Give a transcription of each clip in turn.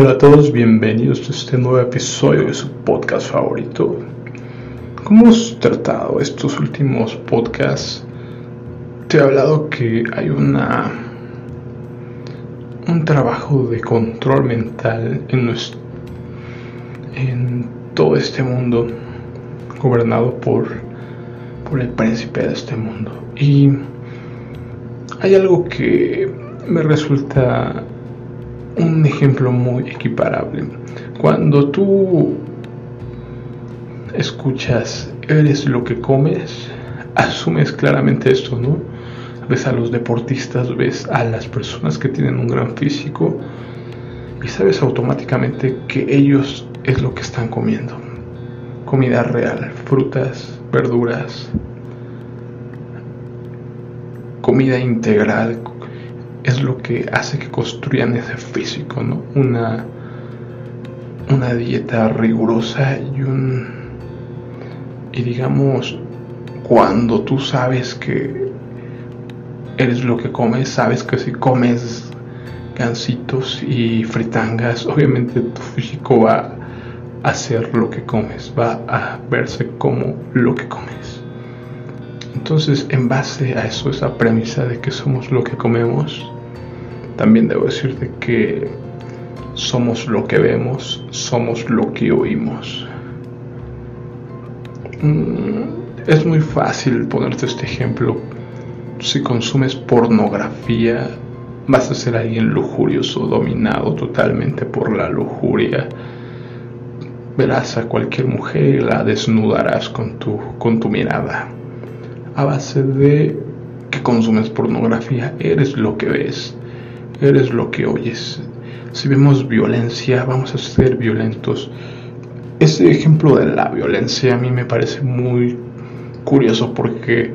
Hola a todos, bienvenidos a este nuevo episodio de su podcast favorito. Como hemos tratado estos últimos podcasts, te he hablado que hay una un trabajo de control mental en, nuestro, en todo este mundo gobernado por, por el príncipe de este mundo. Y hay algo que me resulta un ejemplo muy equiparable. Cuando tú escuchas eres lo que comes, asumes claramente esto, ¿no? Ves a los deportistas, ves a las personas que tienen un gran físico y sabes automáticamente que ellos es lo que están comiendo. Comida real, frutas, verduras, comida integral, es lo que hace que construyan ese físico, ¿no? Una, una dieta rigurosa y un... Y digamos, cuando tú sabes que eres lo que comes, sabes que si comes gansitos y fritangas, obviamente tu físico va a ser lo que comes, va a verse como lo que comes. Entonces, en base a eso, esa premisa de que somos lo que comemos, también debo decirte que somos lo que vemos, somos lo que oímos. Mm, es muy fácil ponerte este ejemplo. Si consumes pornografía, vas a ser alguien lujurioso, dominado totalmente por la lujuria. Verás a cualquier mujer y la desnudarás con tu, con tu mirada. A base de que consumes pornografía, eres lo que ves eres lo que oyes. Si vemos violencia, vamos a ser violentos. Ese ejemplo de la violencia a mí me parece muy curioso porque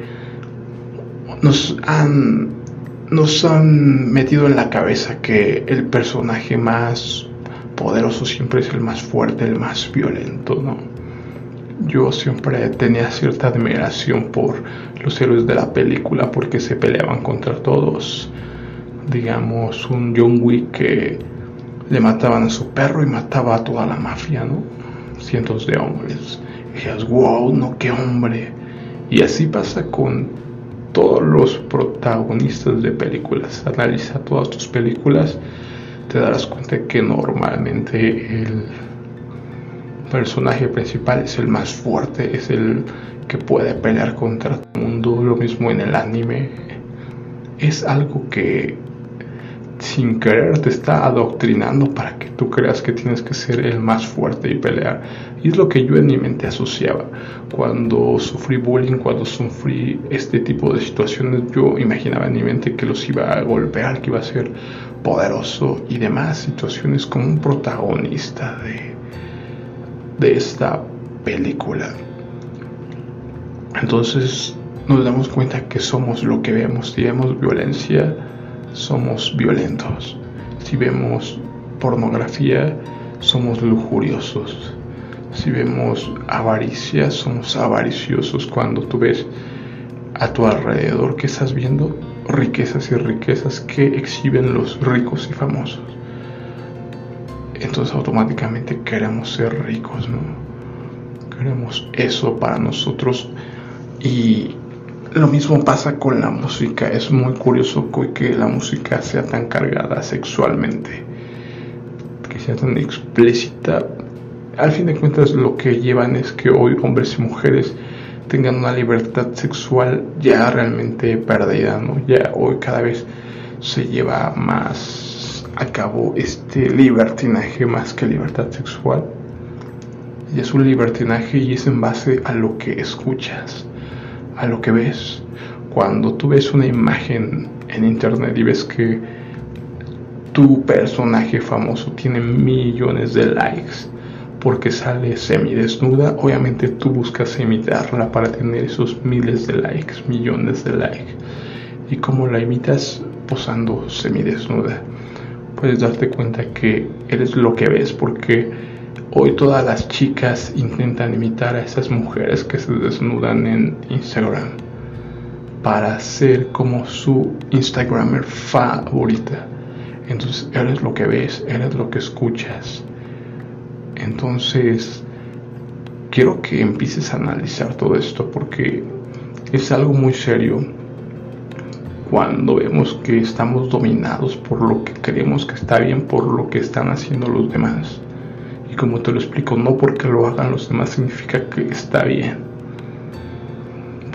nos han, nos han metido en la cabeza que el personaje más poderoso siempre es el más fuerte, el más violento, ¿no? Yo siempre tenía cierta admiración por los héroes de la película porque se peleaban contra todos digamos, un John Wick que le mataban a su perro y mataba a toda la mafia, ¿no? Cientos de hombres. Y dices, wow, no, qué hombre. Y así pasa con todos los protagonistas de películas. Analiza todas tus películas, te darás cuenta que normalmente el personaje principal es el más fuerte, es el que puede pelear contra todo el mundo. Lo mismo en el anime. Es algo que sin querer te está adoctrinando para que tú creas que tienes que ser el más fuerte y pelear. Y es lo que yo en mi mente asociaba. Cuando sufrí bullying, cuando sufrí este tipo de situaciones, yo imaginaba en mi mente que los iba a golpear, que iba a ser poderoso y demás situaciones como un protagonista de, de esta película. Entonces nos damos cuenta que somos lo que vemos. Si vemos violencia, somos violentos. Si vemos pornografía, somos lujuriosos. Si vemos avaricia, somos avariciosos. Cuando tú ves a tu alrededor que estás viendo riquezas y riquezas que exhiben los ricos y famosos. Entonces automáticamente queremos ser ricos, ¿no? Queremos eso para nosotros y lo mismo pasa con la música. Es muy curioso que la música sea tan cargada sexualmente, que sea tan explícita. Al fin de cuentas lo que llevan es que hoy hombres y mujeres tengan una libertad sexual ya realmente perdida, ¿no? Ya hoy cada vez se lleva más a este libertinaje más que libertad sexual. Y es un libertinaje y es en base a lo que escuchas a lo que ves. Cuando tú ves una imagen en internet y ves que tu personaje famoso tiene millones de likes porque sale semidesnuda, obviamente tú buscas imitarla para tener esos miles de likes, millones de likes. ¿Y como la imitas? Posando semidesnuda. Puedes darte cuenta que eres lo que ves porque Hoy todas las chicas intentan imitar a esas mujeres que se desnudan en Instagram para ser como su Instagramer favorita. Entonces eres lo que ves, eres lo que escuchas. Entonces, quiero que empieces a analizar todo esto porque es algo muy serio cuando vemos que estamos dominados por lo que creemos que está bien, por lo que están haciendo los demás. Y como te lo explico, no porque lo hagan los demás significa que está bien.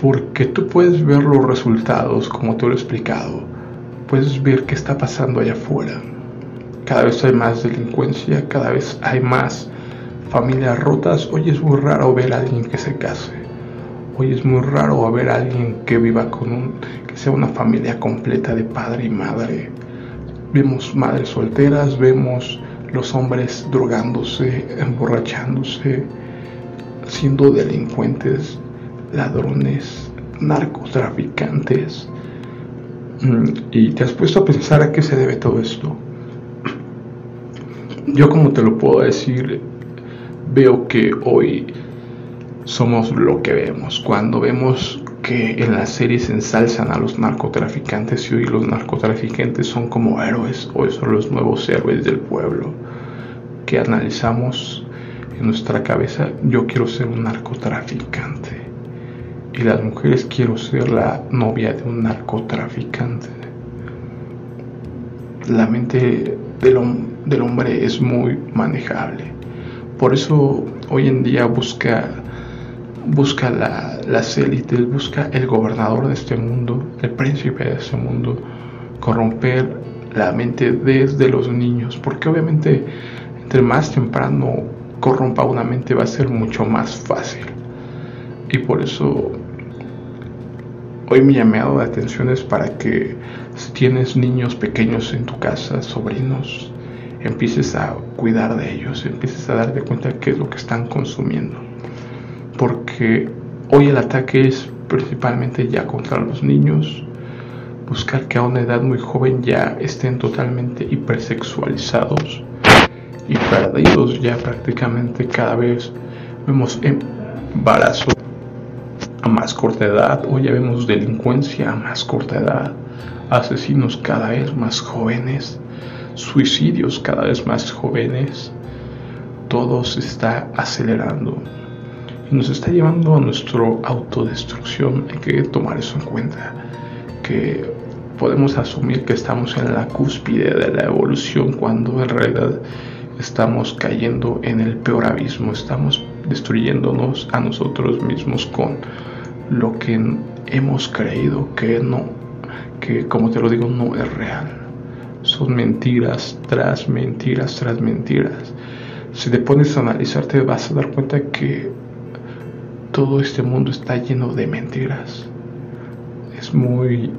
Porque tú puedes ver los resultados, como te lo he explicado. Puedes ver qué está pasando allá afuera. Cada vez hay más delincuencia, cada vez hay más familias rotas. Hoy es muy raro ver a alguien que se case. Hoy es muy raro ver a alguien que viva con un, que sea una familia completa de padre y madre. Vemos madres solteras, vemos los hombres drogándose, emborrachándose, siendo delincuentes, ladrones, narcotraficantes. Mm, y te has puesto a pensar a qué se debe todo esto. Yo como te lo puedo decir, veo que hoy somos lo que vemos. Cuando vemos que en las series ensalzan a los narcotraficantes y hoy los narcotraficantes son como héroes, hoy son los nuevos héroes del pueblo, que analizamos en nuestra cabeza, yo quiero ser un narcotraficante. Y las mujeres quiero ser la novia de un narcotraficante. La mente del, del hombre es muy manejable. Por eso hoy en día busca busca la, las élites, busca el gobernador de este mundo, el príncipe de este mundo, corromper la mente desde los niños, porque obviamente entre más temprano corrompa una mente va a ser mucho más fácil. Y por eso hoy mi llamado de atención es para que si tienes niños pequeños en tu casa, sobrinos, empieces a cuidar de ellos, empieces a darte cuenta qué es lo que están consumiendo porque hoy el ataque es principalmente ya contra los niños, buscar que a una edad muy joven ya estén totalmente hipersexualizados y perdidos ya prácticamente cada vez. Vemos embarazo a más corta edad, hoy ya vemos delincuencia a más corta edad, asesinos cada vez más jóvenes, suicidios cada vez más jóvenes, todo se está acelerando nos está llevando a nuestra autodestrucción. Hay que tomar eso en cuenta, que podemos asumir que estamos en la cúspide de la evolución cuando en realidad estamos cayendo en el peor abismo, estamos destruyéndonos a nosotros mismos con lo que hemos creído que no, que como te lo digo, no es real. Son mentiras tras mentiras tras mentiras. Si te pones a analizar te vas a dar cuenta que todo este mundo está lleno de mentiras. Es muy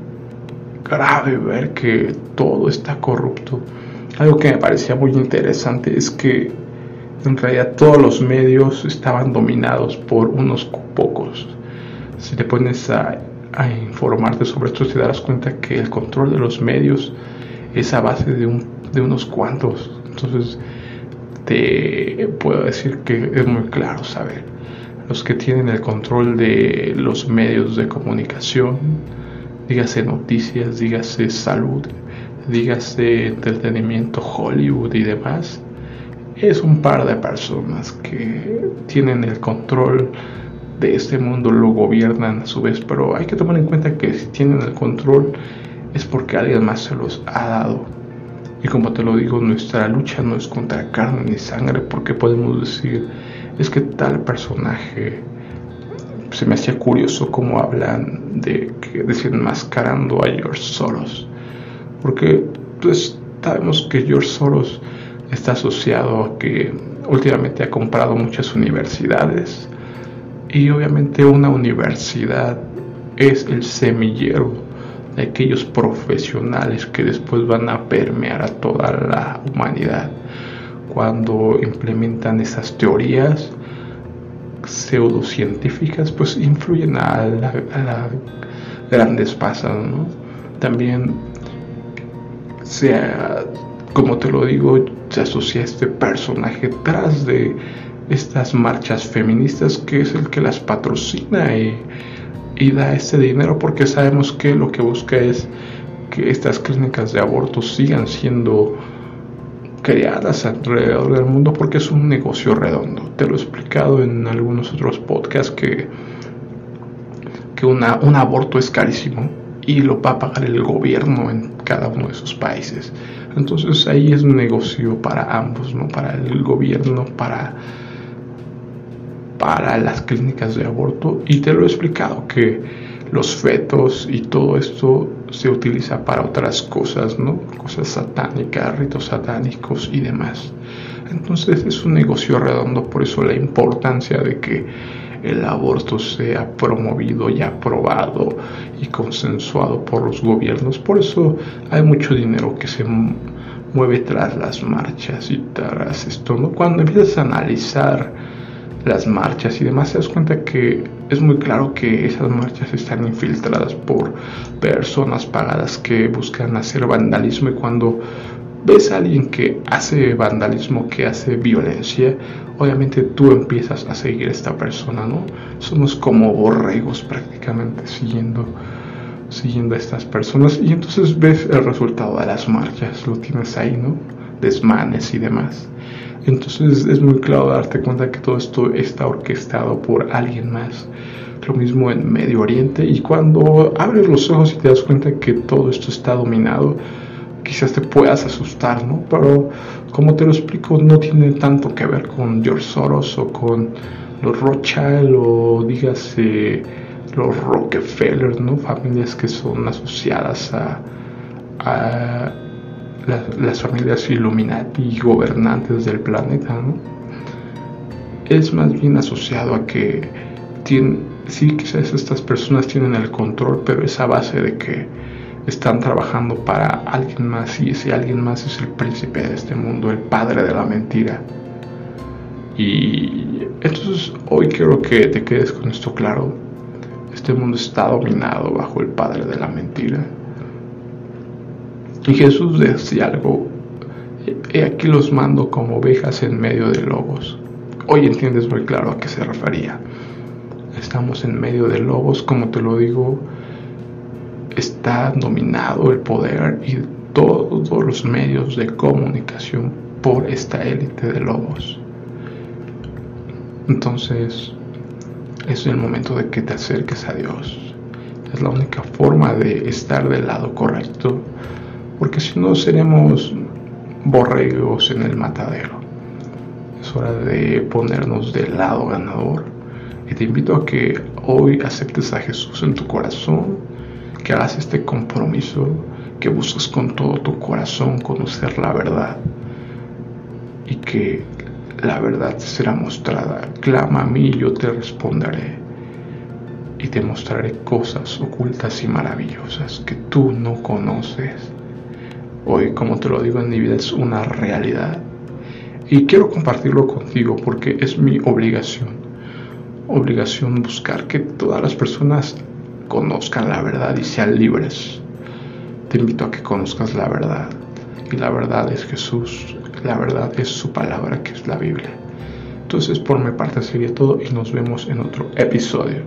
grave ver que todo está corrupto. Algo que me parecía muy interesante es que en realidad todos los medios estaban dominados por unos pocos. Si te pones a, informarte sobre esto, te darás cuenta que el control de los medios es a base de, de unos cuantos. Entonces, te puedo decir que es muy claro saber los que tienen el control de los medios de comunicación, dígase noticias, dígase salud, dígase entretenimiento, Hollywood y demás, es un par de personas que tienen el control de este mundo, lo gobiernan a su vez, pero hay que tomar en cuenta que si tienen el control es porque alguien más se los ha dado. Y como te lo digo, nuestra lucha no es contra carne ni sangre, porque podemos decir, es que tal personaje se me hacía curioso cómo hablan de que desenmascarando a George Soros. Porque pues sabemos que George Soros está asociado a que últimamente ha comprado muchas universidades y obviamente una universidad es el semillero de aquellos profesionales que después van a permear a toda la humanidad cuando implementan esas teorías pseudocientíficas, pues influyen a la, grandes pasas, ¿no? También, sea, como te lo digo, se asocia este personaje tras de estas marchas feministas que es el que las patrocina y da ese dinero porque sabemos que lo que busca es que estas clínicas de aborto sigan siendo creadas alrededor del mundo porque es un negocio redondo. Te lo he explicado en algunos otros podcasts que, que una, un aborto es carísimo y lo va a pagar el gobierno en cada uno de esos países. Entonces ahí es un negocio para ambos, ¿no? Para el gobierno, para, para las clínicas de aborto. Y te lo he explicado que los fetos y todo esto se utiliza para otras cosas, ¿no? Cosas satánicas, ritos satánicos y demás. Entonces es un negocio redondo, por eso la importancia de que el aborto sea promovido y aprobado y consensuado por los gobiernos. Por eso hay mucho dinero que se mueve tras las marchas y tras esto. ¿no? Cuando empiezas a analizar las marchas y demás, te das cuenta que es muy claro que esas marchas están infiltradas por personas pagadas que buscan hacer vandalismo y cuando ves a alguien que hace vandalismo, que hace violencia, obviamente tú empiezas a seguir a esta persona, ¿no? Somos como borregos prácticamente siguiendo siguiendo a estas personas y entonces ves el resultado de las marchas, lo tienes ahí, ¿no? Desmanes y demás. Entonces es muy claro darte cuenta que todo esto está orquestado por alguien más. Lo mismo en Medio Oriente y cuando abres los ojos y te das cuenta que todo esto está dominado, quizás te puedas asustar, ¿no? Pero como te lo explico, no tiene tanto que ver con George Soros o con los Rothschild o dígase los Rockefeller, ¿no? Familias que son asociadas a las, familias Illuminati y gobernantes del planeta. Es más bien asociado a que sí, quizás estas personas tienen el control, pero esa base de que están trabajando para alguien más y ese alguien más es el príncipe de este mundo, el padre de la mentira. Y entonces hoy quiero que te quedes con esto claro. Este mundo está dominado bajo el padre de la mentira. Y Jesús decía algo, he aquí los mando como ovejas en medio de lobos. Hoy entiendes muy claro a qué se refería. Estamos en medio de lobos, como te lo digo, está dominado el poder y todos los medios de comunicación por esta élite de lobos. Entonces, es el momento de que te acerques a Dios. Es la única forma de estar del lado correcto porque si no seremos borregos en el matadero. Es hora de ponernos del lado ganador y te invito a que hoy aceptes a Jesús en tu corazón, que hagas este compromiso, que busques con todo tu corazón conocer la verdad y que la verdad será mostrada. Clama a mí y yo te responderé y te mostraré cosas ocultas y maravillosas que tú no conoces. Hoy, como te lo digo en mi vida, es una realidad. Y quiero compartirlo contigo porque es mi obligación. Obligación buscar que todas las personas conozcan la verdad y sean libres. Te invito a que conozcas la verdad. Y la verdad es Jesús. La verdad es su palabra, que es la Biblia. Entonces, por mi parte sería todo y nos vemos en otro episodio.